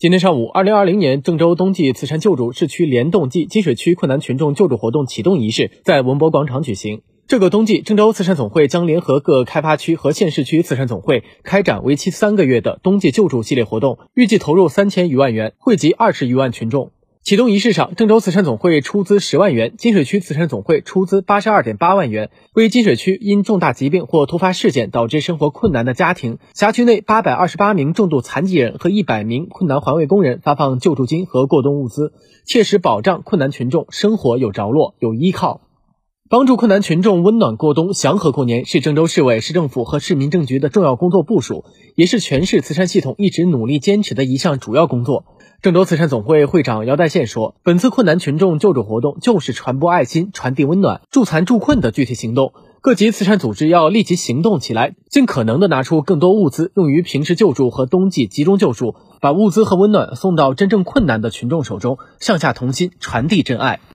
今天上午，二零二零年郑州冬季慈善救助市区联动暨金水区困难群众救助活动启动仪式在文博广场举行。这个冬季，郑州慈善总会将联合各开发区和县市区慈善总会，开展为期三个月的冬季救助系列活动，预计投入三千余万元，惠及二十余万群众。启动仪式上，郑州慈善总会出资十万元，金水区慈善总会出资八十二点八万元，为金水区因重大疾病或突发事件导致生活困难的家庭、辖区内八百二十八名重度残疾人和一百名困难环卫工人发放救助金和过冬物资，切实保障困难群众生活有着落、有依靠。帮助困难群众温暖过冬、祥和过年，是郑州市委市政府和市民政局的重要工作部署，也是全市慈善系统一直努力坚持的一项主要工作。郑州慈善总会会长姚代宪说：“本次困难群众救助活动就是传播爱心、传递温暖、助残助困的具体行动。各级慈善组织要立即行动起来，尽可能的拿出更多物资用于平时救助和冬季集中救助，把物资和温暖送到真正困难的群众手中，上下同心，传递真爱。”